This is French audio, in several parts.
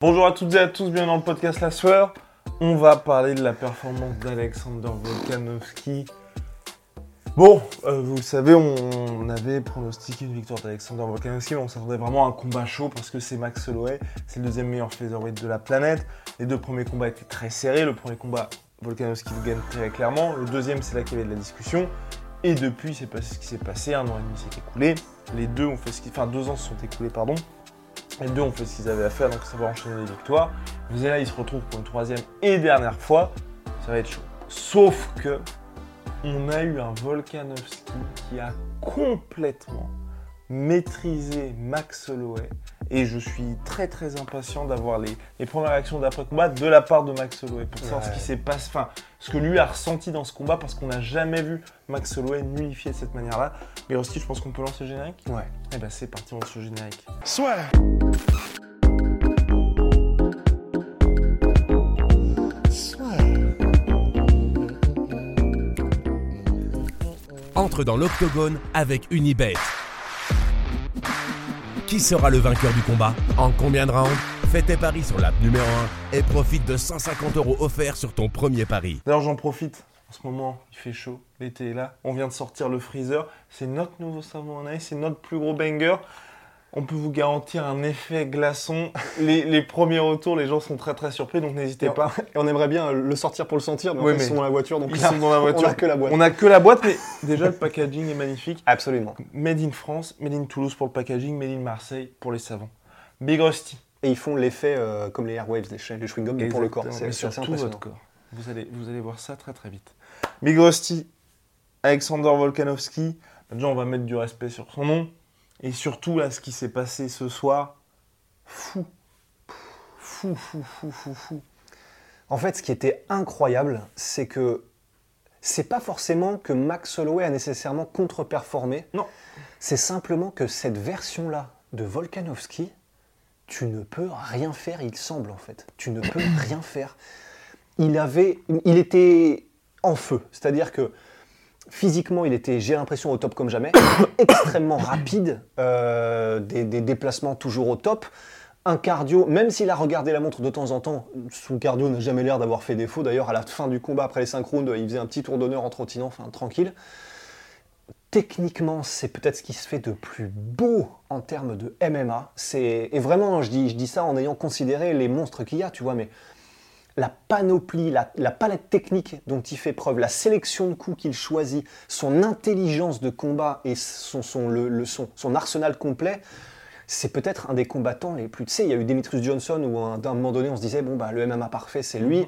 Bonjour à toutes et à tous, bienvenue dans le podcast La Sueur. On va parler de la performance d'Alexander Volkanovski. Bon, euh, vous le savez, on avait pronostiqué une victoire d'Alexander Volkanovski, mais on s'attendait vraiment à un combat chaud parce que c'est Max Holloway, c'est le deuxième meilleur featherweight de la planète. Les deux premiers combats étaient très serrés. Le premier combat, Volkanovski gagne très clairement. Le deuxième, c'est là qu'il y avait de la discussion. Et depuis, c'est passé ce qui s'est passé. Un an et demi s'est écoulé. Les deux ont fait ce qui, enfin deux ans se sont écoulés, pardon. Les deux ont fait ce qu'ils avaient à faire, donc ça va enchaîner les victoires. Mais là, ils se retrouvent pour une troisième et dernière fois. Ça va être chaud. Sauf que on a eu un Volkanovski qui a complètement maîtrisé Max Holloway. Et je suis très très impatient d'avoir les, les premières réactions d'après-combat de la part de Max Holloway pour savoir ce qui s'est passé, enfin, ce que lui a ressenti dans ce combat parce qu'on n'a jamais vu Max Holloway nullifié de cette manière-là. Mais aussi, je pense qu'on peut lancer le générique? Ouais. Eh ben c'est parti, on lance le générique. Soit. Entre dans l'octogone avec Unibet. Qui sera le vainqueur du combat En combien de rounds Fais tes paris sur l'app numéro 1 et profite de 150 euros offerts sur ton premier pari. D'ailleurs, j'en profite. En ce moment, il fait chaud, l'été est là. On vient de sortir le freezer. C'est notre nouveau savon en c'est notre plus gros banger. On peut vous garantir un effet glaçon. Les, les premiers retours, les gens sont très très surpris, donc n'hésitez pas. Et on aimerait bien le sortir pour le sentir, mais en Oui, fait, mais ils sont dans la voiture, donc Ils là, sont dans la voiture. On a que la boîte. On a que la boîte, mais déjà le packaging est magnifique. Absolument. Made in France, made in Toulouse pour le packaging, made in Marseille pour les savons. Big Rusty. Et ils font l'effet euh, comme les airwaves, les, les chewing-gums, mais pour le corps. C'est sur c'est assez tout impressionnant. votre corps. Vous allez, vous allez voir ça très très vite. Big Rusty, Alexander Volkanovski. Déjà, on va mettre du respect sur son nom. Et surtout, là, ce qui s'est passé ce soir, fou. Fou, fou, fou, fou, fou. En fait, ce qui était incroyable, c'est que c'est pas forcément que Max Holloway a nécessairement contre-performé. Non. C'est simplement que cette version-là de Volkanovski, tu ne peux rien faire, il semble en fait. Tu ne peux rien faire. Il avait, il était en feu, c'est-à-dire que physiquement, il était, j'ai l'impression, au top comme jamais, extrêmement rapide, euh, des, déplacements toujours au top. Un cardio, même s'il a regardé la montre de temps en temps, son cardio n'a jamais l'air d'avoir fait défaut. D'ailleurs, à la fin du combat, après les 5 rounds, il faisait un petit tour d'honneur en trottinant, enfin tranquille. Techniquement, c'est peut-être ce qui se fait de plus beau en termes de MMA. Et vraiment, je dis, je dis ça en ayant considéré les monstres qu'il y a, tu vois, mais la panoplie, la, la palette technique dont il fait preuve, la sélection de coups qu'il choisit, son intelligence de combat et son, son, le, le- son, son arsenal complet, c'est peut-être un des combattants les plus. Tu sais, il y a eu Demetrius Johnson où à un, d'un moment donné on se disait bon bah le MMA parfait c'est lui.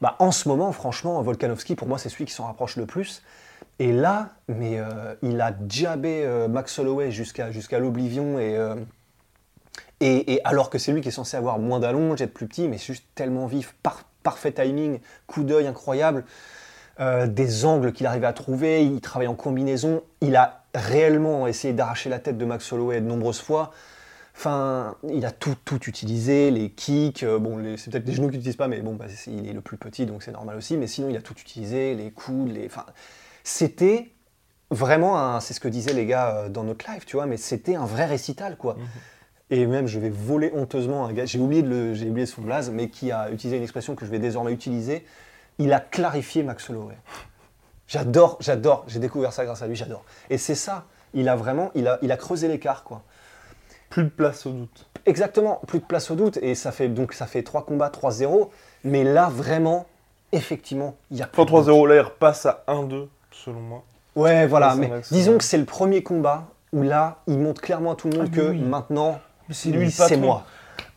Bah en ce moment franchement Volkanovski pour moi c'est celui qui s'en rapproche le plus. Et là, mais euh, il a jabé euh, Max Holloway jusqu'à jusqu'à l'oblivion et, euh, et, alors que c'est lui qui est censé avoir moins d'allonge, être plus petit, mais juste tellement vif, par- parfait timing, coup d'œil incroyable, euh, des angles qu'il arrivait à trouver, il travaille en combinaison, il a réellement essayé d'arracher la tête de Max Holloway de nombreuses fois. Enfin, il a tout, tout utilisé, les kicks, euh, bon, c'est peut-être les genoux qu'il n'utilise pas, mais bon, bah, il est le plus petit, donc c'est normal aussi, mais sinon il a tout utilisé, les coudes, les... Enfin, c'était vraiment. C'est ce que disaient les gars euh, dans notre live, tu vois, mais c'était un vrai récital, quoi. Et même, je vais voler honteusement un gars, j'ai oublié, de le- j'ai oublié son blaze, mais qui a utilisé une expression que je vais désormais utiliser. Il a clarifié Max Holloway. J'adore, j'adore, j'ai découvert ça grâce à lui, j'adore. Et c'est ça, il a vraiment, il a, il a creusé l'écart, quoi. Plus de place au doute. Exactement, plus de place au doute, et ça fait donc ça fait 3 combats, 3-0, mais là, vraiment, effectivement, il y a plus Enfin, de doute. 3-0, là, il repasse à 1-2, selon moi. Ouais, voilà, mais disons que c'est le premier combat où là, il montre clairement à tout le monde Ah, que oui, maintenant, c'est lui le c'est patron. moi.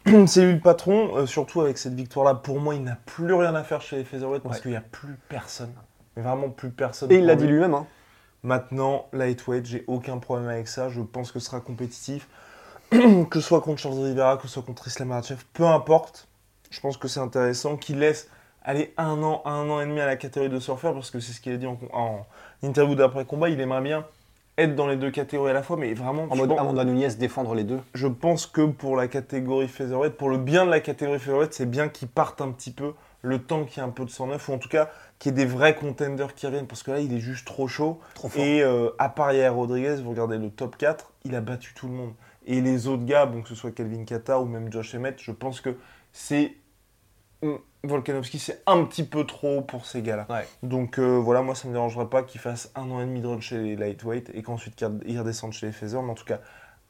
C'est lui le patron, euh, surtout avec cette victoire-là. Pour moi, il n'a plus rien à faire chez les featherweight parce Ouais. qu'il n'y a plus personne. Mais vraiment plus personne. Et il l'a dit lui-même, hein. Maintenant, lightweight, j'ai aucun problème avec ça. Je pense que ce sera compétitif. que ce soit contre Charles Rivera, que ce soit contre Islam Makhachev, peu importe. Je pense que c'est intéressant qu'il laisse aller un an, un an et demi à la catégorie de surfeur parce que c'est ce qu'il a dit en, en interview d'après combat. Il aimerait bien être dans les deux catégories à la fois, mais vraiment. En mode pense- Amanda Nunes défendre les deux. je pense que pour la catégorie featherweight, pour le bien de la catégorie featherweight, c'est bien qu'ils partent un petit peu le temps qu'il y ait un peu de 109, ou en tout cas qu'il y ait des vrais contenders qui reviennent, parce que là, il est juste trop chaud. Trop fort. Et euh, à part Yair Rodriguez, vous regardez le top 4, il a battu tout le monde. Et les autres gars, bon, que ce soit Kelvin Kata ou même Josh Emmett, je pense que c'est... Volkanovski, c'est un petit peu trop haut pour ces gars-là. Ouais. Donc euh, voilà, moi ça me dérangerait pas qu'il fasse un an et demi de run chez les lightweight et qu'ensuite qu'il il redescende chez les feather, mais en tout cas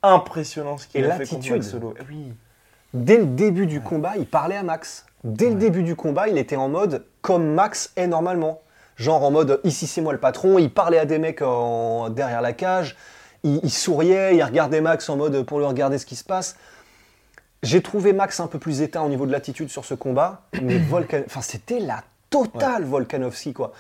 impressionnant ce qu'il a fait contre Solo. Oui, Dès le début du combat, il parlait à Max. Dès le début du combat, il était en mode comme Max est normalement. Genre en mode ici c'est moi le patron, il parlait à des mecs en- derrière la cage, il, il souriait, il regardait Max en mode pour lui regarder ce qui se passe. J'ai trouvé Max un peu plus éteint au niveau de l'attitude sur ce combat, mais Volkan... enfin, c'était la totale Volkanovski quoi.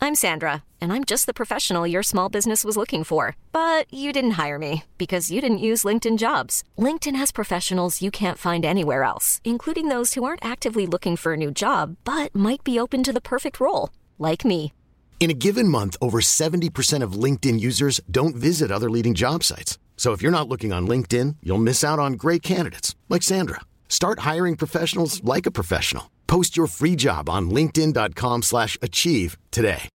I'm Sandra, and I'm just the professional your small business was looking for. But you didn't hire me because you didn't use LinkedIn jobs. LinkedIn has professionals you can't find anywhere else, including those who aren't actively looking for a new job but might be open to the perfect role, like me. In a given month, over 70% of LinkedIn users don't visit other leading job sites. So if you're not looking on LinkedIn, you'll miss out on great candidates like Sandra. Start hiring professionals like a professional. Post your free job on linkedin.com/achieve slash achieve today.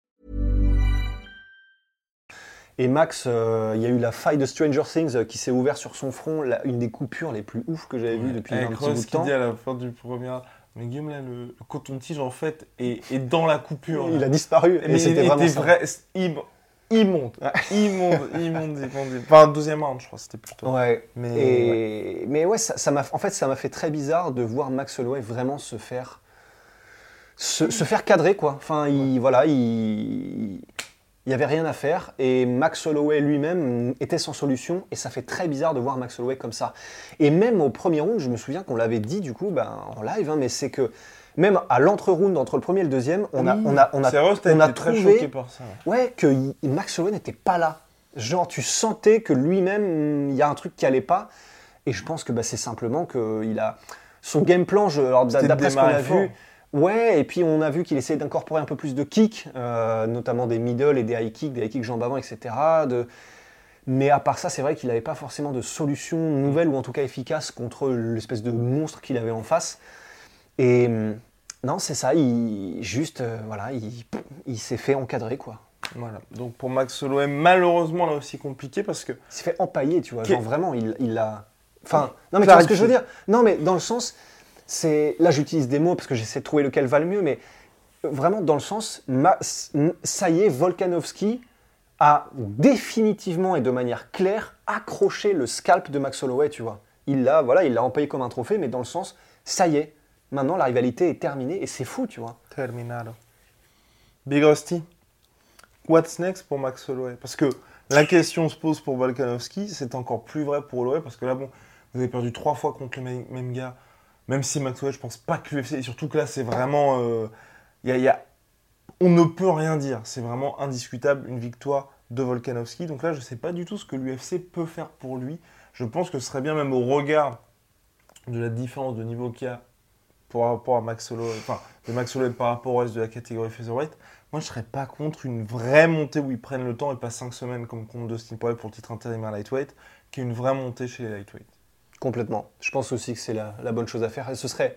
Et Max, euh, il y a eu la faille de Stranger Things euh, qui s'est ouverte sur son front, la- une des coupures les plus ouf que j'avais vues depuis Avec un petit bout de temps. dit à la fin du premier, mais Guillaume là, le, le coton-tige en fait est, est dans la coupure. Il là. a disparu, Mais et c'était il vraiment était ça. vrai, il, il monte, il monte, il monte, il monte. Enfin, deuxième round, je crois, c'était plutôt. Ouais. Mais, Et... Mais ouais, ça, m'a, en fait, ça m'a fait très bizarre de voir Max Holloway vraiment se faire, se, se faire cadrer, quoi. Enfin, il, voilà, il, il y avait rien à faire. Et Max Holloway lui-même était sans solution. Et ça fait très bizarre de voir Max Holloway comme ça. Et même au premier round, je me souviens qu'on l'avait dit, du coup, ben, en live, hein, mais c'est que même à l'entre-round, entre le premier et le deuxième, on a, on a, on a, C'est vrai, t'as on a été très trouvé choqué par ça. ouais. Que Max Holloway n'était pas là. Genre, tu sentais que lui-même, il y a un truc qui allait pas. Et je pense que bah, c'est simplement que il a son game plan. D'après ce qu'on a vu, ouais. Et puis on a vu qu'il essayait d'incorporer un peu plus de kicks, euh, notamment des middle et des high kicks, des high kicks jambes avant, etc. De... Mais à part ça, c'est vrai qu'il n'avait pas forcément de solution nouvelle ou en tout cas efficace contre l'espèce de monstre qu'il avait en face. Et hum, non, c'est ça. Il juste, euh, voilà, il, il s'est fait encadrer quoi. Voilà. Donc pour Max Holloway, malheureusement là aussi compliqué parce que Il s'est fait empailler, tu vois. Genre vraiment, il il a. Enfin, non, mais tu vois ce que je veux dire? Non, mais dans le sens, c'est. Là, j'utilise des mots parce que j'essaie de trouver lequel va le mieux, mais vraiment dans le sens, ma- ça y est, Volkanovski a définitivement et de manière claire accroché le scalp de Max Holloway, tu vois. Il l'a, voilà, il l'a empaillé comme un trophée, mais dans le sens, ça y est, maintenant la rivalité est terminée et c'est fou, tu vois. Terminado. Big Rusty, what's next pour Max Holloway? Parce que la question se pose pour Volkanovski, c'est encore plus vrai pour Holloway, parce que là, bon, vous avez perdu trois fois contre le même, gars, même si Max Holloway, je pense pas que l'UFC, et surtout que là, c'est vraiment... euh, y a- on ne peut rien dire, c'est vraiment indiscutable, une victoire de Volkanovski. Donc là, je sais pas du tout ce que l'UFC peut faire pour lui. Je pense que ce serait bien même au regard de la différence de niveau qu'il y a par rapport à Max Holloway, enfin, de Max Holloway par rapport au reste de la catégorie featherweight, moi je serais pas contre une vraie montée où ils prennent le temps et pas 5 semaines comme contre Dustin Poirier pour le titre intérimaire lightweight, qui est une vraie montée chez les lightweight. Complètement. Je pense aussi que c'est la, la bonne chose à faire. Et ce serait,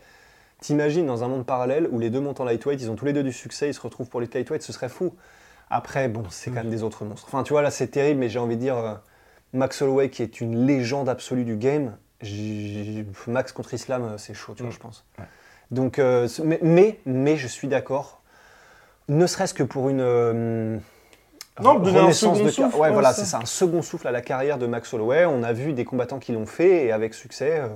t'imagines dans un monde parallèle où les deux montent en lightweight, ils ont tous les deux du succès, ils se retrouvent pour les lightweight, ce serait fou. Après, bon, c'est quand même des autres monstres. Enfin, tu vois, là, c'est terrible, mais j'ai envie de dire, euh, Max Holloway, qui est une légende absolue du game, Max contre Islam, euh, c'est chaud, tu vois, Mm. je pense. Donc, euh, mais, mais, je suis d'accord, ne serait-ce que pour une. euh, Non, un renaissance second de souffle, Ouais, voilà, c'est ça, un second souffle à la carrière de Max Holloway. On a vu des combattants qui l'ont fait et avec succès. euh,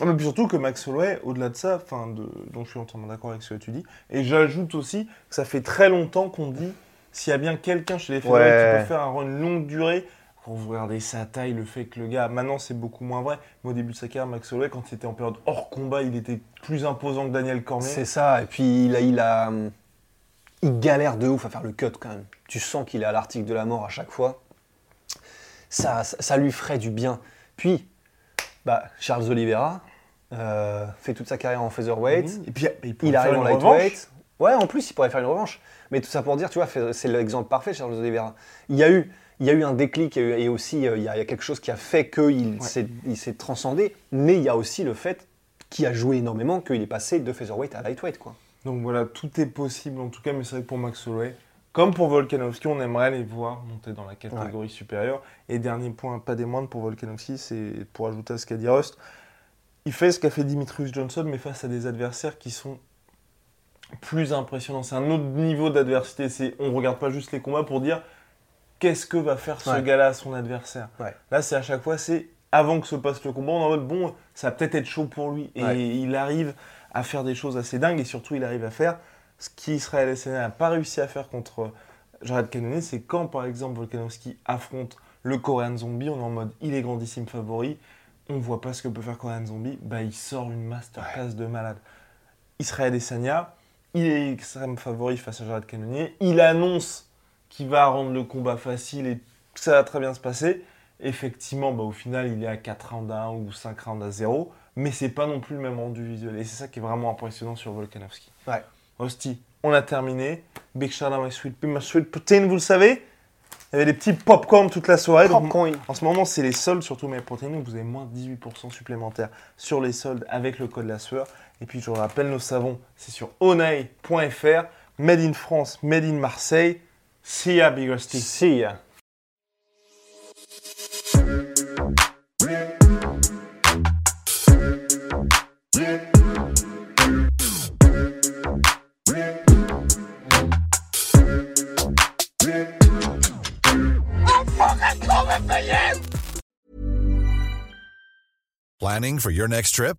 Ah, mais puis surtout que Max Holloway, au-delà de ça, enfin, de, donc je suis entièrement d'accord avec ce que tu dis, et j'ajoute aussi que ça fait très longtemps qu'on dit s'il y a bien quelqu'un chez les Ouais. qui peut faire un run longue durée, quand vous regardez sa taille, le fait que le gars, maintenant c'est beaucoup moins vrai, mais au début de sa carrière, Max Holloway, quand il était en période hors combat, il était plus imposant que Daniel Cormier. C'est ça, et puis il a, il a. hum, Il galère de ouf à faire le cut quand même. Tu sens qu'il est à l'article de la mort à chaque fois. ça, ça, ça lui ferait du bien. Puis, bah, Charles Oliveira euh, fait toute sa carrière en featherweight. Et puis il, Il arrive en lightweight. Ouais, en plus, il pourrait faire une revanche. Mais tout ça pour dire, tu vois, c'est l'exemple parfait, Charles Oliveira. Il y a eu, il y a eu un déclic et aussi euh, il y a, il y a quelque chose qui a fait qu'il s'est transcendé. Mais il y a aussi le fait qui a joué énormément qu'il est passé de featherweight à lightweight, quoi. Donc voilà, tout est possible en tout cas, mais c'est vrai que pour Max Holloway, comme pour Volkanovski, on aimerait les voir monter dans la catégorie supérieure. Et dernier point, pas des moindres pour Volkanovski, c'est pour ajouter à ce qu'a dit Rust, il fait ce qu'a fait Dimitrius Johnson, mais face à des adversaires qui sont plus impressionnants. C'est un autre niveau d'adversité. C'est on regarde pas juste les combats pour dire qu'est-ce que va faire ce Ouais. gars-là à son adversaire. Ouais. Là, c'est à chaque fois, c'est avant que se passe le combat, on est en mode bon, ça va peut-être être chaud pour lui. Et Ouais. il arrive à faire des choses assez dingues et surtout, il arrive à faire ce qu'Israël Adesanya n'a pas réussi à faire contre Jared Cannonier. C'est quand, par exemple, Volkanovski affronte le Korean Zombie, on est en mode il est grandissime favori. On voit pas ce que peut faire Korean Zombie. Bah, il sort une masterclass de malade. Israël Adesanya, il est extrême favori face à Jared Cannonier. Il annonce qu'il va rendre le combat facile et ça va très bien se passer. Effectivement, bah, au final, il est à 4 rounds à 1 ou 5 rounds à 0. Mais c'est pas non plus le même rendu visuel. Et c'est ça qui est vraiment impressionnant sur Volkanovski. Ouais. Hostie, on a terminé. Big shout out my sweet my sweet protein, vous le savez. Il y avait des petits popcorn toute la soirée. donc en ce moment, c'est les soldes, surtout mes protéines. Donc vous avez moins de 18% supplémentaires sur les soldes avec le code la sueur. Et puis je vous rappelle, nos savons, c'est sur onay.fr. Made in France, made in Marseille. See ya, Big Rusty. ya. Planning for your next trip?